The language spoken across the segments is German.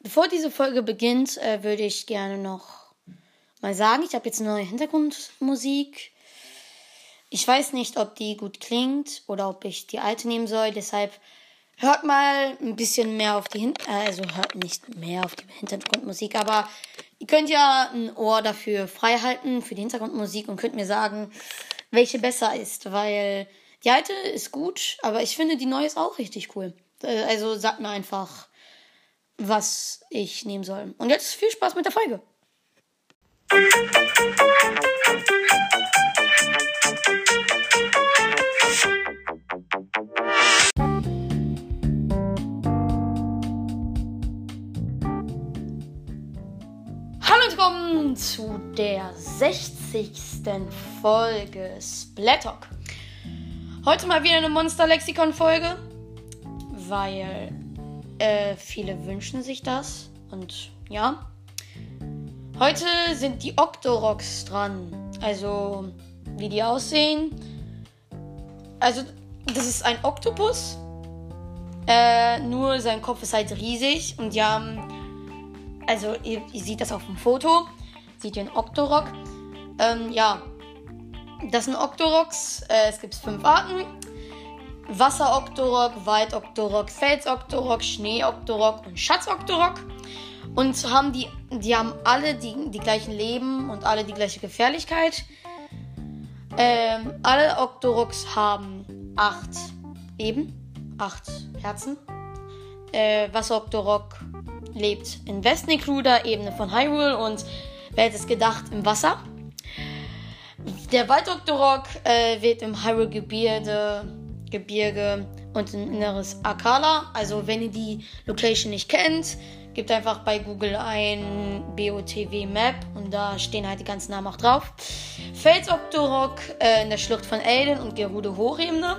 bevor diese Folge beginnt, äh, würde ich gerne noch mal sagen, ich habe jetzt eine neue Hintergrundmusik. Ich weiß nicht, ob die gut klingt oder ob ich die alte nehmen soll. Deshalb hört mal ein bisschen mehr auf die Hin äh, also hört nicht mehr auf die Hintergrundmusik, aber ihr könnt ja ein Ohr dafür frei halten für die Hintergrundmusik und könnt mir sagen, welche besser ist, weil die alte ist gut, aber ich finde die neue ist auch richtig cool. Äh, also sagt mir einfach, was ich nehmen soll. Und jetzt viel Spaß mit der Folge. Hallo und willkommen zu der 60. Folge Splattalk. Heute mal wieder eine Monster-Lexikon-Folge, weil äh, viele wünschen sich das. Und ja. Heute sind die Octoroks dran. Also, wie die aussehen. Also, das ist ein Oktopus. Äh, nur sein Kopf ist halt riesig und die haben also ihr, ihr seht das auf dem Foto. Seht ihr einen Octorok. Ähm, ja, das sind Octoroks. Äh, es gibt fünf Arten. Wasser-Octorok, Wald-Octorok, Fels-Octorok, Schnee-Octorok und Schatz-Octorok. Und haben die, die haben alle die, die gleichen Leben und alle die gleiche Gefährlichkeit. Ähm, alle Octoroks haben acht Leben, acht Herzen. Äh, Wasser-Octorok lebt in Westnicruda, Ebene von Hyrule und wer hätte es gedacht, im Wasser. Der Waldoktorok äh, wird im Hyrule-Gebirge Gebirge und ein inneres Akala. Also wenn ihr die Location nicht kennt, gebt einfach bei Google ein BOTW Map und da stehen halt die ganzen Namen auch drauf. Felsoktorok äh, in der Schlucht von Elden und Gerudo Hochebene.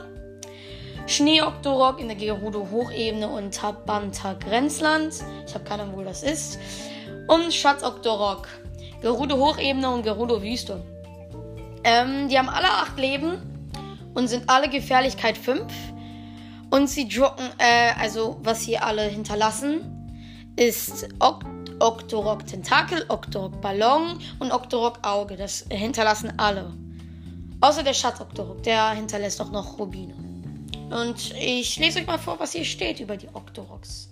Schneeoktorok in der Gerudo Hochebene und Tabanta Grenzland. Ich habe keine Ahnung, wo das ist. Und Schatzoktorok. Gerudo Hochebene und Gerudo Wüste. Ähm, die haben alle acht Leben und sind alle Gefährlichkeit 5. Und sie droppen, äh, also was sie alle hinterlassen, ist ok Octorok Tentakel, Octorok Ballon und Octorok Auge. Das hinterlassen alle. Außer der Schatz Octorok, der hinterlässt auch noch Rubine. Und ich lese euch mal vor, was hier steht über die Octoroks.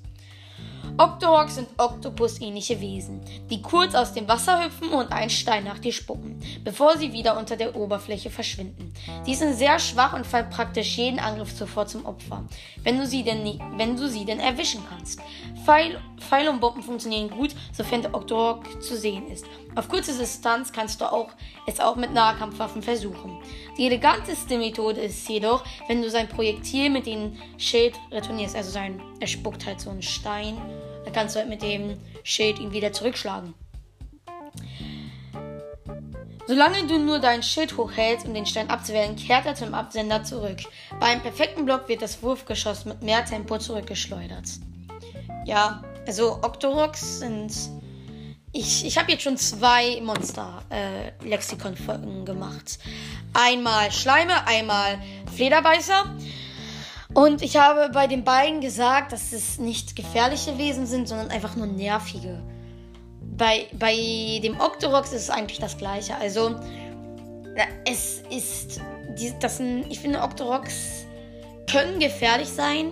Octoroks sind Oktopus-ähnliche Wesen, die kurz aus dem Wasser hüpfen und einen Stein nach dir spucken, bevor sie wieder unter der Oberfläche verschwinden. Sie sind sehr schwach und fallen praktisch jeden Angriff sofort zum Opfer, wenn du sie denn, wenn du sie denn erwischen kannst. Pfeil, Pfeil und Bomben funktionieren gut, sofern der Octorok zu sehen ist. Auf kurze Distanz kannst du auch, es auch mit Nahkampfwaffen versuchen. Die eleganteste Methode ist jedoch, wenn du sein Projektil mit dem Schild retournierst, also sein, er spuckt halt so einen Stein dann kannst du halt mit dem Schild ihn wieder zurückschlagen. Solange du nur dein Schild hochhältst, um den Stein abzuwehren, kehrt er zum Absender zurück. Bei einem perfekten Block wird das Wurfgeschoss mit mehr Tempo zurückgeschleudert. Ja, also Octoroks sind. Ich, ich habe jetzt schon zwei Monster-Lexikon-Folgen äh, gemacht. Einmal Schleime, einmal Flederbeißer. Und ich habe bei den beiden gesagt, dass es nicht gefährliche Wesen sind, sondern einfach nur nervige. Bei, bei dem Octorox ist es eigentlich das gleiche. Also, es ist. Das ich finde, Octorox können gefährlich sein,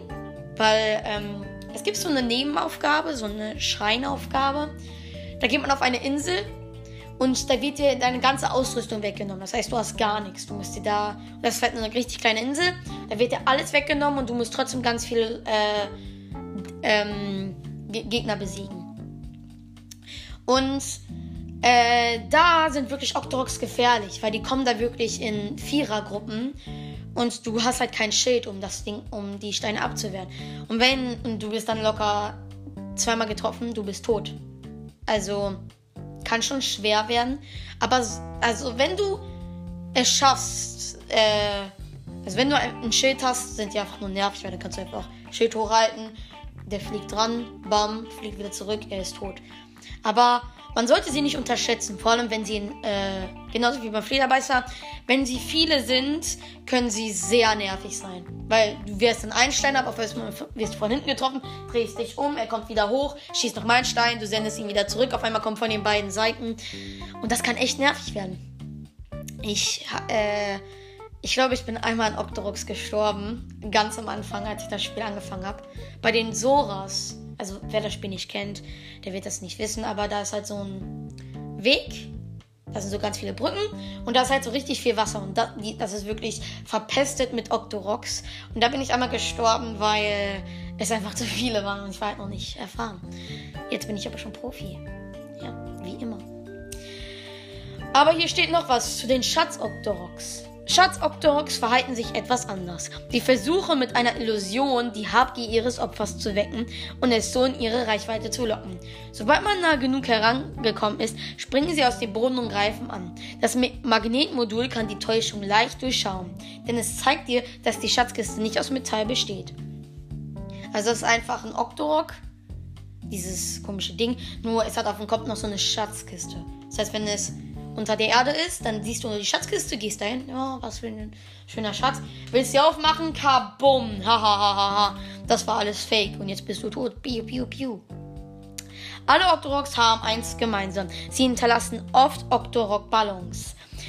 weil ähm, es gibt so eine Nebenaufgabe, so eine Schreinaufgabe. Da geht man auf eine Insel und da wird dir deine ganze Ausrüstung weggenommen. Das heißt, du hast gar nichts. Du musst dir da, das ist halt eine richtig kleine Insel, da wird dir alles weggenommen und du musst trotzdem ganz viele äh, ähm, Gegner besiegen. Und äh, da sind wirklich Octoroks gefährlich, weil die kommen da wirklich in Vierergruppen und du hast halt kein Schild, um das Ding, um die Steine abzuwehren. Und wenn und du bist dann locker zweimal getroffen, du bist tot. Also kann schon schwer werden. Aber also wenn du es schaffst, äh, also wenn du ein Schild hast, sind die einfach nur nervig, weil dann kannst du einfach Schild hochhalten, der fliegt dran, bam, fliegt wieder zurück, er ist tot. Aber man sollte sie nicht unterschätzen, vor allem wenn sie, äh, genauso wie beim Flederbeißer, wenn sie viele sind, können sie sehr nervig sein. Weil du wirst einen Einstein ab, auf einmal wirst du von hinten getroffen, drehst dich um, er kommt wieder hoch, schießt noch mal einen Stein, du sendest ihn wieder zurück, auf einmal kommt von den beiden Seiten. Und das kann echt nervig werden. Ich, äh, ich glaube, ich bin einmal an Octorox gestorben, ganz am Anfang, als ich das Spiel angefangen habe. Bei den Soras also wer das Spiel nicht kennt, der wird das nicht wissen, aber da ist halt so ein Weg. Da sind so ganz viele Brücken und da ist halt so richtig viel Wasser und das, das ist wirklich verpestet mit Octoroks. Und da bin ich einmal gestorben, weil es einfach zu viele waren und ich war halt noch nicht erfahren. Jetzt bin ich aber schon Profi. Ja, wie immer. Aber hier steht noch was zu den Schatz-Octoroks. Schatz-Octoroks verhalten sich etwas anders. Sie versuchen mit einer Illusion die Habgier ihres Opfers zu wecken und es so in ihre Reichweite zu locken. Sobald man nah genug herangekommen ist, springen sie aus dem Boden und greifen an. Das Magnetmodul kann die Täuschung leicht durchschauen, denn es zeigt dir, dass die Schatzkiste nicht aus Metall besteht. Also es ist einfach ein Octorok, dieses komische Ding, nur es hat auf dem Kopf noch so eine Schatzkiste. Das heißt, wenn es unter der Erde ist, dann siehst du die Schatzkiste, gehst dahin. Ja, was für ein schöner Schatz. Willst du aufmachen? Kabum. Hahaha. Das war alles fake. Und jetzt bist du tot. Piu, piu, piu. Alle Octoroks haben eins gemeinsam. Sie hinterlassen oft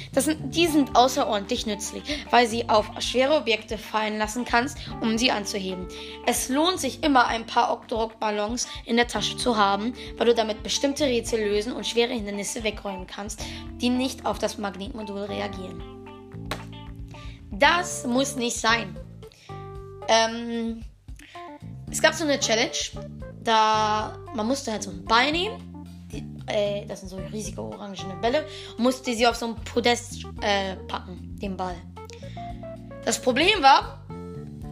Octorok-Ballons. Sind, die sind außerordentlich nützlich, weil sie auf schwere Objekte fallen lassen kannst, um sie anzuheben. Es lohnt sich immer, ein paar Octorok-Ballons in der Tasche zu haben, weil du damit bestimmte Rätsel lösen und schwere Hindernisse wegräumen kannst, die nicht auf das Magnetmodul reagieren. Das muss nicht sein. Ähm, es gab so eine Challenge, da man musste halt so ein Ball nehmen äh, das sind so riesige orangene Bälle, musste sie auf so ein Podest äh, packen, den Ball. Das Problem war,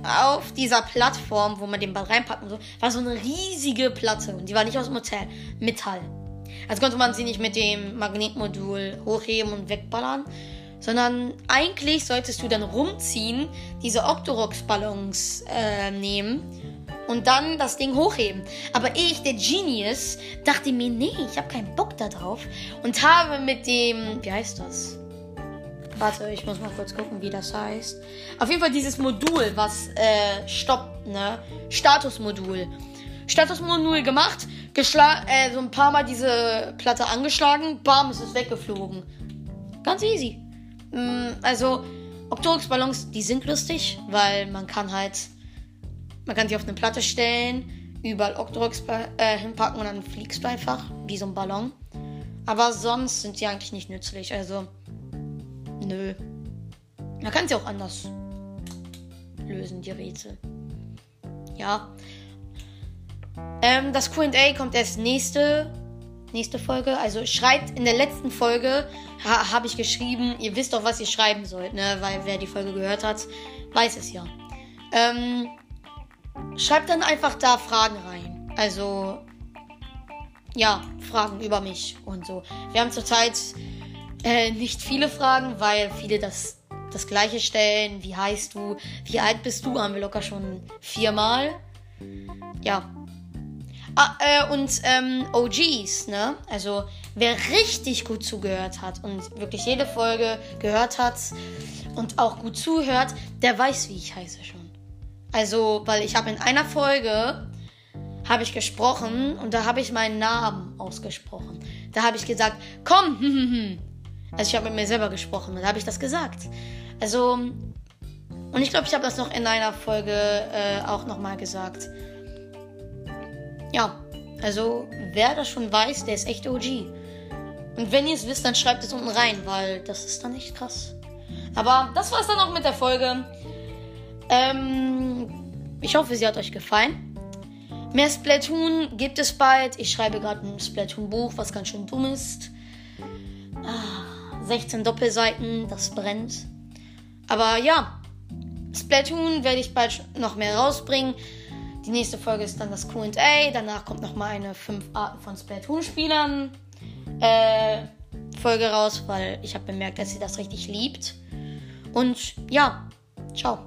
auf dieser Plattform, wo man den Ball reinpacken soll, war so eine riesige Platte und die war nicht aus Metall. Metall. Also konnte man sie nicht mit dem Magnetmodul hochheben und wegballern, sondern eigentlich solltest du dann rumziehen, diese Octorox-Ballons äh, nehmen und dann das Ding hochheben. Aber ich, der Genius, dachte mir, nee, ich habe keinen Bock darauf und habe mit dem, wie heißt das? Warte, ich muss mal kurz gucken, wie das heißt. Auf jeden Fall dieses Modul, was äh, stoppt, ne? Statusmodul. Statusmodul gemacht, geschlagen, äh, so ein paar Mal diese Platte angeschlagen, bam, ist es weggeflogen. Ganz easy. Mm, also, Octorix-Ballons, die sind lustig, weil man kann halt man kann sie auf eine Platte stellen, überall Octorox äh, hinpacken und dann fliegst du einfach, wie so ein Ballon. Aber sonst sind sie eigentlich nicht nützlich. Also, nö. Man kann sie auch anders lösen, die Rätsel. Ja. Ähm, das QA kommt erst nächste, nächste Folge. Also schreibt in der letzten Folge, ha, habe ich geschrieben, ihr wisst doch, was ihr schreiben sollt, ne? Weil wer die Folge gehört hat, weiß es ja. Ähm, Schreibt dann einfach da Fragen rein. Also, ja, Fragen über mich und so. Wir haben zurzeit äh, nicht viele Fragen, weil viele das, das gleiche stellen. Wie heißt du? Wie alt bist du? Haben wir locker schon viermal. Ja. Ah, äh, und ähm, OGs, ne? Also, wer richtig gut zugehört hat und wirklich jede Folge gehört hat und auch gut zuhört, der weiß, wie ich heiße schon. Also, weil ich habe in einer Folge habe ich gesprochen und da habe ich meinen Namen ausgesprochen. Da habe ich gesagt, komm, hm, hm, hm. Also ich habe mit mir selber gesprochen und da habe ich das gesagt. Also, und ich glaube, ich habe das noch in einer Folge äh, auch nochmal gesagt. Ja, also wer das schon weiß, der ist echt OG. Und wenn ihr es wisst, dann schreibt es unten rein, weil das ist dann echt krass. Aber das war es dann auch mit der Folge. Ähm, ich hoffe, sie hat euch gefallen. Mehr Splatoon gibt es bald. Ich schreibe gerade ein Splatoon-Buch, was ganz schön dumm ist. Ah, 16 Doppelseiten, das brennt. Aber ja, Splatoon werde ich bald noch mehr rausbringen. Die nächste Folge ist dann das QA. Danach kommt noch mal eine 5 Arten von Splatoon-Spielern äh, Folge raus, weil ich habe bemerkt, dass sie das richtig liebt. Und ja, ciao.